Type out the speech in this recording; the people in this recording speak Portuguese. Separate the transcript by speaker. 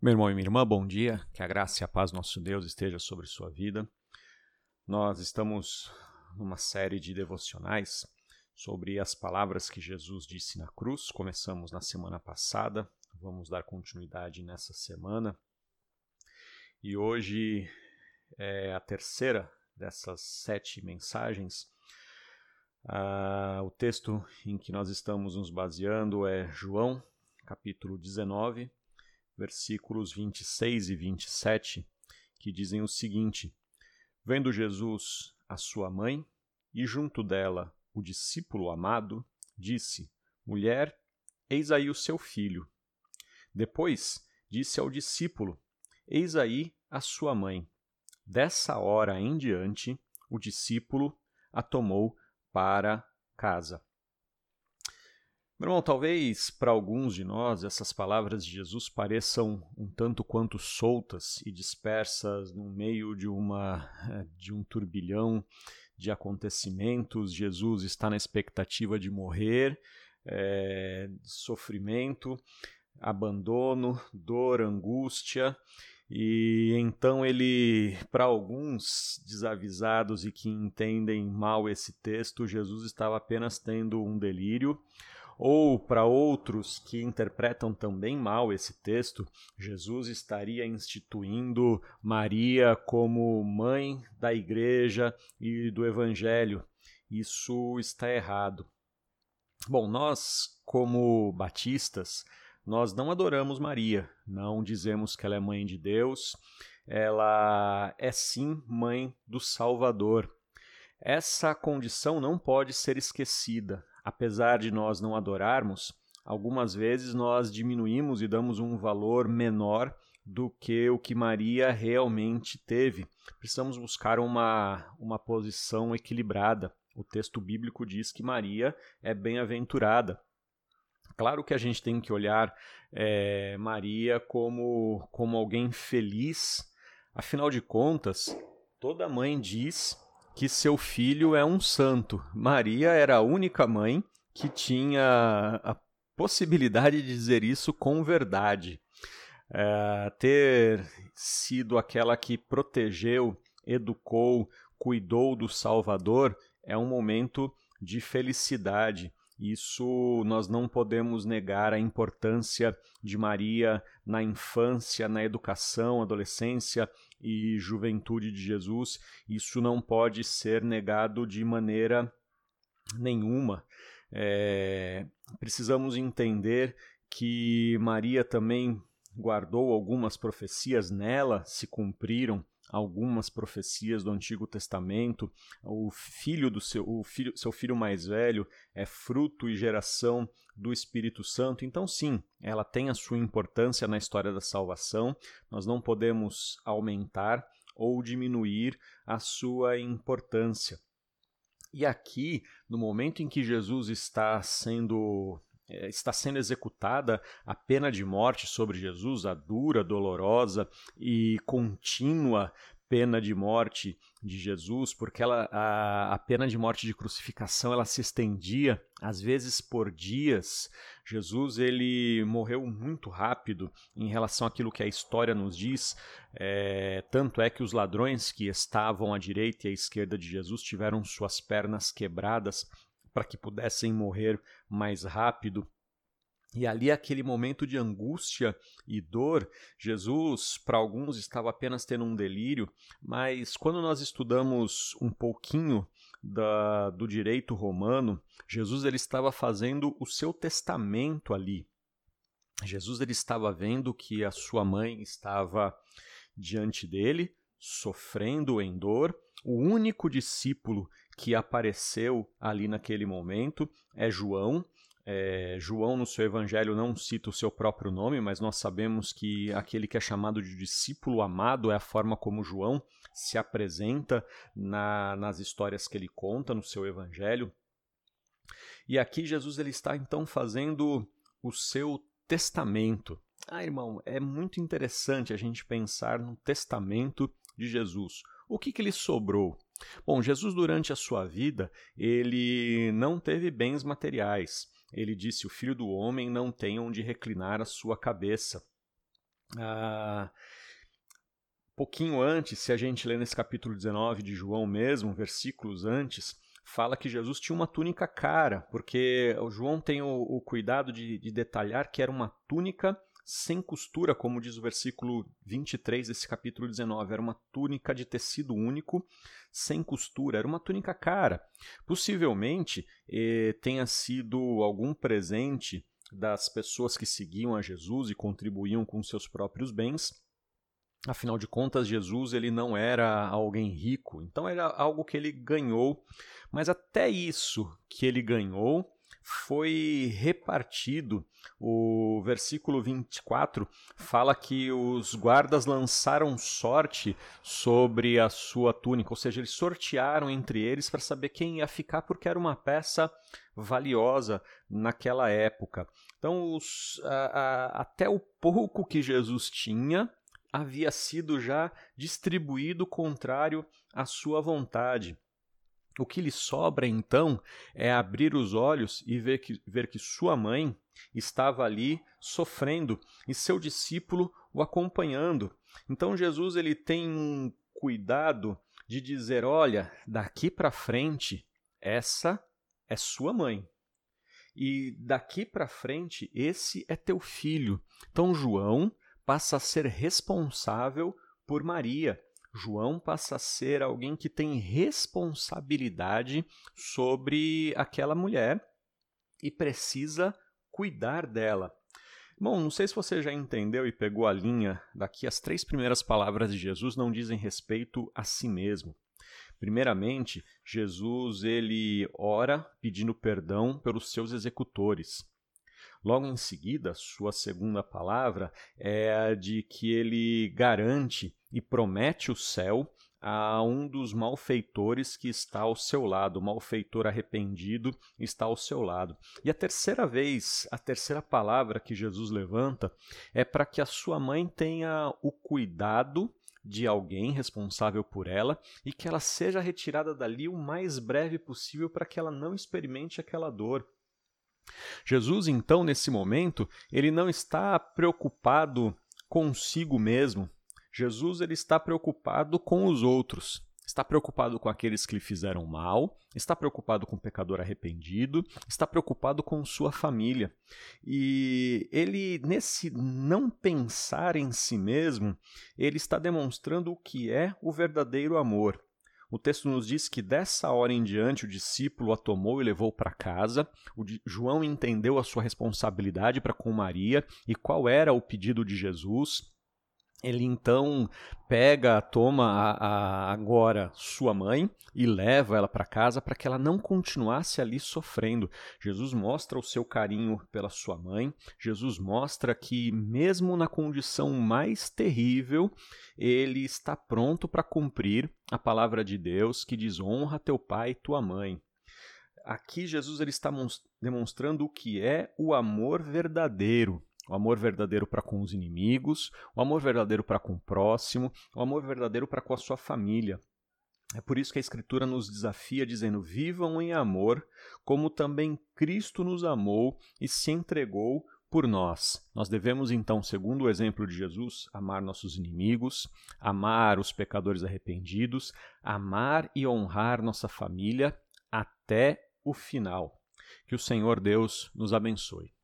Speaker 1: Meu irmão e minha irmã, bom dia. Que a graça e a paz do nosso Deus esteja sobre sua vida. Nós estamos numa série de devocionais sobre as palavras que Jesus disse na cruz. Começamos na semana passada, vamos dar continuidade nessa semana. E hoje é a terceira dessas sete mensagens. Ah, o texto em que nós estamos nos baseando é João, capítulo 19 versículos 26 e 27, que dizem o seguinte: Vendo Jesus a sua mãe e junto dela o discípulo amado, disse: Mulher, eis aí o seu filho. Depois disse ao discípulo: Eis aí a sua mãe. Dessa hora em diante, o discípulo a tomou para casa. Meu irmão, talvez para alguns de nós essas palavras de Jesus pareçam um tanto quanto soltas e dispersas no meio de uma de um turbilhão de acontecimentos. Jesus está na expectativa de morrer, é, sofrimento, abandono, dor, angústia. E então ele, para alguns desavisados e que entendem mal esse texto, Jesus estava apenas tendo um delírio ou para outros que interpretam também mal esse texto, Jesus estaria instituindo Maria como mãe da igreja e do evangelho. Isso está errado. Bom, nós, como batistas, nós não adoramos Maria, não dizemos que ela é mãe de Deus, ela é sim mãe do Salvador. Essa condição não pode ser esquecida apesar de nós não adorarmos, algumas vezes nós diminuímos e damos um valor menor do que o que Maria realmente teve. Precisamos buscar uma, uma posição equilibrada. O texto bíblico diz que Maria é bem-aventurada. Claro que a gente tem que olhar é, Maria como, como alguém feliz, afinal de contas, toda mãe diz que seu filho é um santo. Maria era a única mãe que tinha a possibilidade de dizer isso com verdade. É, ter sido aquela que protegeu, educou, cuidou do Salvador é um momento de felicidade. Isso nós não podemos negar a importância de Maria na infância, na educação, adolescência e juventude de Jesus. Isso não pode ser negado de maneira nenhuma. É, precisamos entender que Maria também guardou algumas profecias nela, se cumpriram algumas profecias do Antigo Testamento. O filho do seu, o filho, seu filho mais velho é fruto e geração do Espírito Santo. Então, sim, ela tem a sua importância na história da salvação. Nós não podemos aumentar ou diminuir a sua importância. E aqui, no momento em que Jesus está sendo está sendo executada a pena de morte sobre Jesus, a dura, dolorosa e contínua pena de morte de Jesus, porque ela, a, a pena de morte de crucificação ela se estendia às vezes por dias. Jesus ele morreu muito rápido em relação àquilo que a história nos diz. É, tanto é que os ladrões que estavam à direita e à esquerda de Jesus tiveram suas pernas quebradas para que pudessem morrer mais rápido. E ali, aquele momento de angústia e dor, Jesus, para alguns, estava apenas tendo um delírio, mas quando nós estudamos um pouquinho da, do direito romano, Jesus ele estava fazendo o seu testamento ali. Jesus ele estava vendo que a sua mãe estava diante dele, sofrendo em dor. O único discípulo que apareceu ali naquele momento é João, é, João, no seu evangelho, não cita o seu próprio nome, mas nós sabemos que aquele que é chamado de discípulo amado é a forma como João se apresenta na, nas histórias que ele conta no seu evangelho. E aqui Jesus ele está então fazendo o seu testamento. Ah, irmão, é muito interessante a gente pensar no testamento de Jesus. O que, que lhe sobrou? Bom, Jesus durante a sua vida, ele não teve bens materiais. Ele disse: O filho do homem não tem onde reclinar a sua cabeça. Ah, pouquinho antes, se a gente lê nesse capítulo 19 de João mesmo, versículos antes, fala que Jesus tinha uma túnica cara, porque o João tem o, o cuidado de, de, detalhar que era uma túnica sem costura, como diz o versículo 23 desse capítulo 19. Era uma túnica de tecido único, sem costura. Era uma túnica cara. Possivelmente eh, tenha sido algum presente das pessoas que seguiam a Jesus e contribuíam com seus próprios bens. Afinal de contas, Jesus ele não era alguém rico, então era algo que ele ganhou mas até isso que ele ganhou foi repartido. O versículo 24 fala que os guardas lançaram sorte sobre a sua túnica, ou seja, eles sortearam entre eles para saber quem ia ficar, porque era uma peça valiosa naquela época. Então, os, a, a, até o pouco que Jesus tinha havia sido já distribuído contrário à sua vontade. O que lhe sobra então é abrir os olhos e ver que, ver que sua mãe estava ali sofrendo e seu discípulo o acompanhando. Então Jesus ele tem um cuidado de dizer: olha, daqui para frente, essa é sua mãe. E daqui para frente, esse é teu filho. Então João passa a ser responsável por Maria. João passa a ser alguém que tem responsabilidade sobre aquela mulher e precisa cuidar dela. Bom, não sei se você já entendeu e pegou a linha daqui, as três primeiras palavras de Jesus não dizem respeito a si mesmo. Primeiramente, Jesus ele ora pedindo perdão pelos seus executores. Logo em seguida, sua segunda palavra é a de que ele garante e promete o céu a um dos malfeitores que está ao seu lado, o malfeitor arrependido está ao seu lado. E a terceira vez, a terceira palavra que Jesus levanta é para que a sua mãe tenha o cuidado de alguém responsável por ela e que ela seja retirada dali o mais breve possível para que ela não experimente aquela dor. Jesus, então, nesse momento, ele não está preocupado consigo mesmo. Jesus ele está preocupado com os outros. Está preocupado com aqueles que lhe fizeram mal, está preocupado com o pecador arrependido, está preocupado com sua família. E ele, nesse não pensar em si mesmo, ele está demonstrando o que é o verdadeiro amor. O texto nos diz que dessa hora em diante o discípulo a tomou e levou para casa. O João entendeu a sua responsabilidade para com Maria e qual era o pedido de Jesus. Ele então pega, toma a, a, agora sua mãe e leva ela para casa para que ela não continuasse ali sofrendo. Jesus mostra o seu carinho pela sua mãe, Jesus mostra que, mesmo na condição mais terrível, ele está pronto para cumprir a palavra de Deus que diz: honra teu pai e tua mãe. Aqui Jesus ele está demonstrando o que é o amor verdadeiro o amor verdadeiro para com os inimigos, o amor verdadeiro para com o próximo, o amor verdadeiro para com a sua família. É por isso que a Escritura nos desafia dizendo: vivam em amor, como também Cristo nos amou e se entregou por nós. Nós devemos, então, segundo o exemplo de Jesus, amar nossos inimigos, amar os pecadores arrependidos, amar e honrar nossa família até o final. Que o Senhor Deus nos abençoe.